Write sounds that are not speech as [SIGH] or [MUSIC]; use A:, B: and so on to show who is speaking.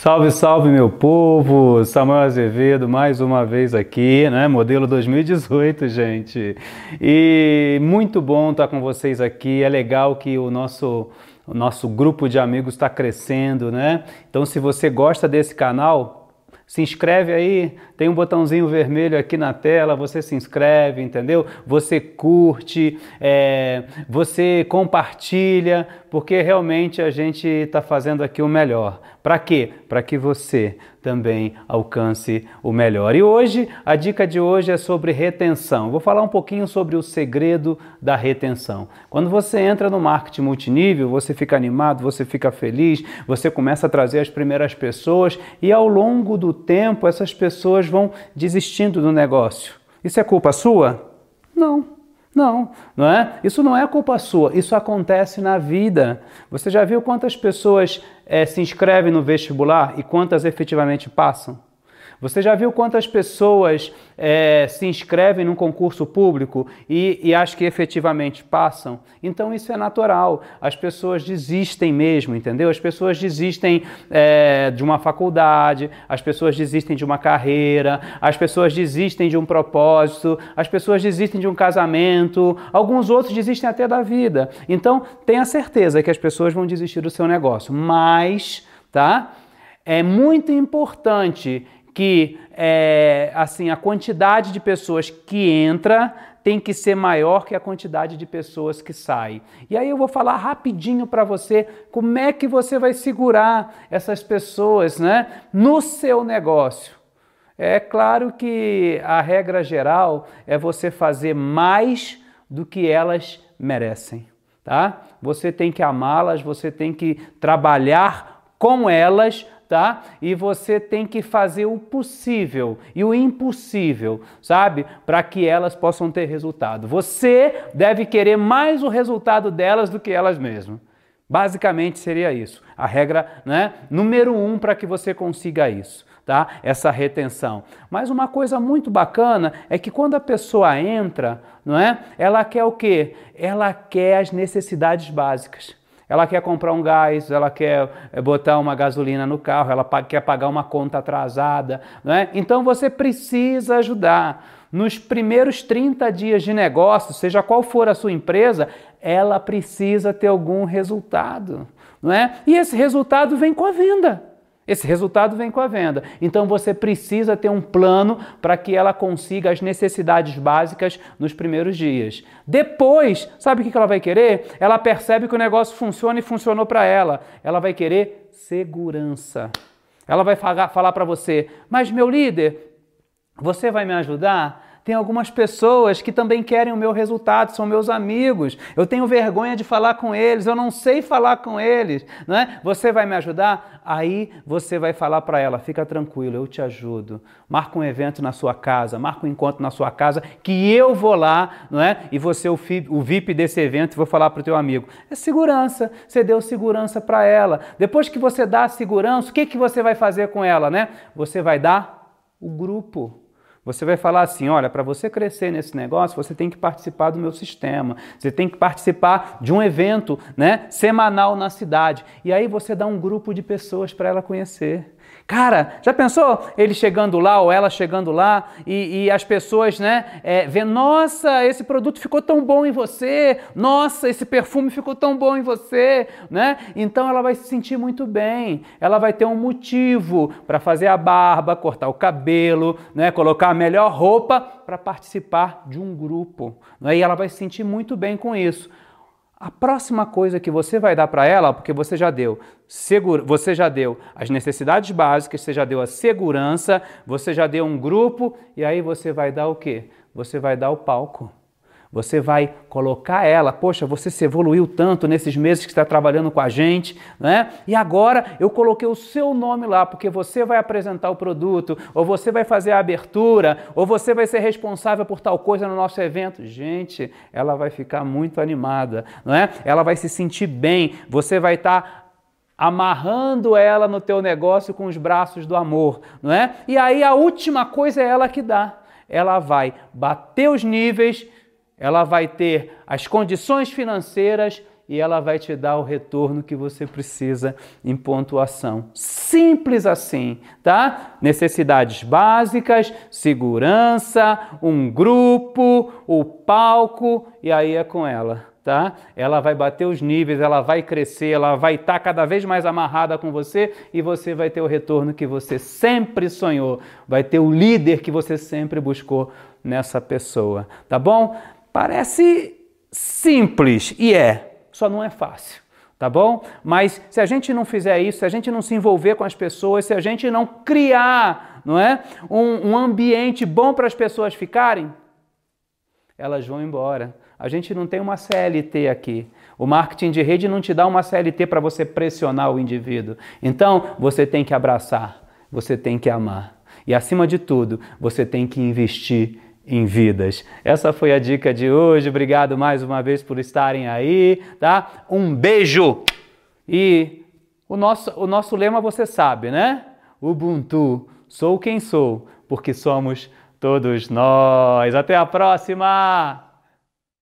A: Salve, salve meu povo! Samuel Azevedo mais uma vez aqui, né? Modelo 2018, [LAUGHS] gente. E muito bom estar com vocês aqui. É legal que o nosso o nosso grupo de amigos está crescendo, né? Então, se você gosta desse canal, se inscreve aí, tem um botãozinho vermelho aqui na tela, você se inscreve, entendeu? Você curte, é, você compartilha, porque realmente a gente está fazendo aqui o melhor. Para quê? Para que você também alcance o melhor. E hoje, a dica de hoje é sobre retenção. Vou falar um pouquinho sobre o segredo da retenção. Quando você entra no marketing multinível, você fica animado, você fica feliz, você começa a trazer as primeiras pessoas e ao longo do tempo essas pessoas vão desistindo do negócio. Isso é culpa sua? Não. Não, não é? Isso não é culpa sua, isso acontece na vida. Você já viu quantas pessoas é, se inscrevem no vestibular e quantas efetivamente passam? Você já viu quantas pessoas é, se inscrevem num concurso público e, e acham que efetivamente passam? Então isso é natural. As pessoas desistem mesmo, entendeu? As pessoas desistem é, de uma faculdade, as pessoas desistem de uma carreira, as pessoas desistem de um propósito, as pessoas desistem de um casamento, alguns outros desistem até da vida. Então tenha certeza que as pessoas vão desistir do seu negócio, mas, tá? É muito importante que é, assim a quantidade de pessoas que entra tem que ser maior que a quantidade de pessoas que sai. E aí eu vou falar rapidinho para você como é que você vai segurar essas pessoas, né, no seu negócio. É claro que a regra geral é você fazer mais do que elas merecem, tá? Você tem que amá-las, você tem que trabalhar com elas tá? E você tem que fazer o possível e o impossível, sabe? Para que elas possam ter resultado. Você deve querer mais o resultado delas do que elas mesmas. Basicamente seria isso. A regra, né? Número um para que você consiga isso, tá? Essa retenção. Mas uma coisa muito bacana é que quando a pessoa entra, não é? Ela quer o quê? Ela quer as necessidades básicas. Ela quer comprar um gás, ela quer eh, botar uma gasolina no carro, ela quer pagar uma conta atrasada. Não é? Então você precisa ajudar. Nos primeiros 30 dias de negócio, seja qual for a sua empresa, ela precisa ter algum resultado. Não é? E esse resultado vem com a venda. Esse resultado vem com a venda. Então você precisa ter um plano para que ela consiga as necessidades básicas nos primeiros dias. Depois, sabe o que ela vai querer? Ela percebe que o negócio funciona e funcionou para ela. Ela vai querer segurança. Ela vai falar para você: Mas meu líder, você vai me ajudar? Tem algumas pessoas que também querem o meu resultado, são meus amigos. Eu tenho vergonha de falar com eles, eu não sei falar com eles, não é? Você vai me ajudar? Aí você vai falar para ela: fica tranquilo, eu te ajudo. Marca um evento na sua casa, marca um encontro na sua casa, que eu vou lá, não é? E você, o VIP desse evento, vou falar para o teu amigo. É segurança. Você deu segurança para ela. Depois que você dá a segurança, o que, que você vai fazer com ela, né? Você vai dar o grupo. Você vai falar assim: olha, para você crescer nesse negócio, você tem que participar do meu sistema, você tem que participar de um evento né, semanal na cidade. E aí você dá um grupo de pessoas para ela conhecer. Cara, já pensou ele chegando lá ou ela chegando lá e, e as pessoas, né, é, vendo, nossa, esse produto ficou tão bom em você, nossa, esse perfume ficou tão bom em você, né? Então ela vai se sentir muito bem, ela vai ter um motivo para fazer a barba, cortar o cabelo, né, colocar a melhor roupa para participar de um grupo, né? E ela vai se sentir muito bem com isso. A próxima coisa que você vai dar para ela, porque você já deu, segura, você já deu as necessidades básicas, você já deu a segurança, você já deu um grupo, e aí você vai dar o quê? Você vai dar o palco. Você vai colocar ela, poxa, você se evoluiu tanto nesses meses que está trabalhando com a gente, né? E agora eu coloquei o seu nome lá, porque você vai apresentar o produto, ou você vai fazer a abertura, ou você vai ser responsável por tal coisa no nosso evento. Gente, ela vai ficar muito animada, não é? Ela vai se sentir bem, você vai estar tá amarrando ela no teu negócio com os braços do amor, não é? E aí a última coisa é ela que dá. Ela vai bater os níveis ela vai ter as condições financeiras e ela vai te dar o retorno que você precisa em pontuação. Simples assim, tá? Necessidades básicas, segurança, um grupo, o palco e aí é com ela tá? Ela vai bater os níveis, ela vai crescer, ela vai estar tá cada vez mais amarrada com você e você vai ter o retorno que você sempre sonhou, vai ter o líder que você sempre buscou nessa pessoa, tá bom? Parece simples e é, só não é fácil. Tá bom? Mas se a gente não fizer isso, se a gente não se envolver com as pessoas, se a gente não criar, não é, um, um ambiente bom para as pessoas ficarem, elas vão embora a gente não tem uma CLT aqui. O marketing de rede não te dá uma CLT para você pressionar o indivíduo. Então, você tem que abraçar, você tem que amar. E acima de tudo, você tem que investir em vidas. Essa foi a dica de hoje. Obrigado mais uma vez por estarem aí, tá? Um beijo. E o nosso o nosso lema você sabe, né? Ubuntu, sou quem sou, porque somos todos nós. Até a próxima.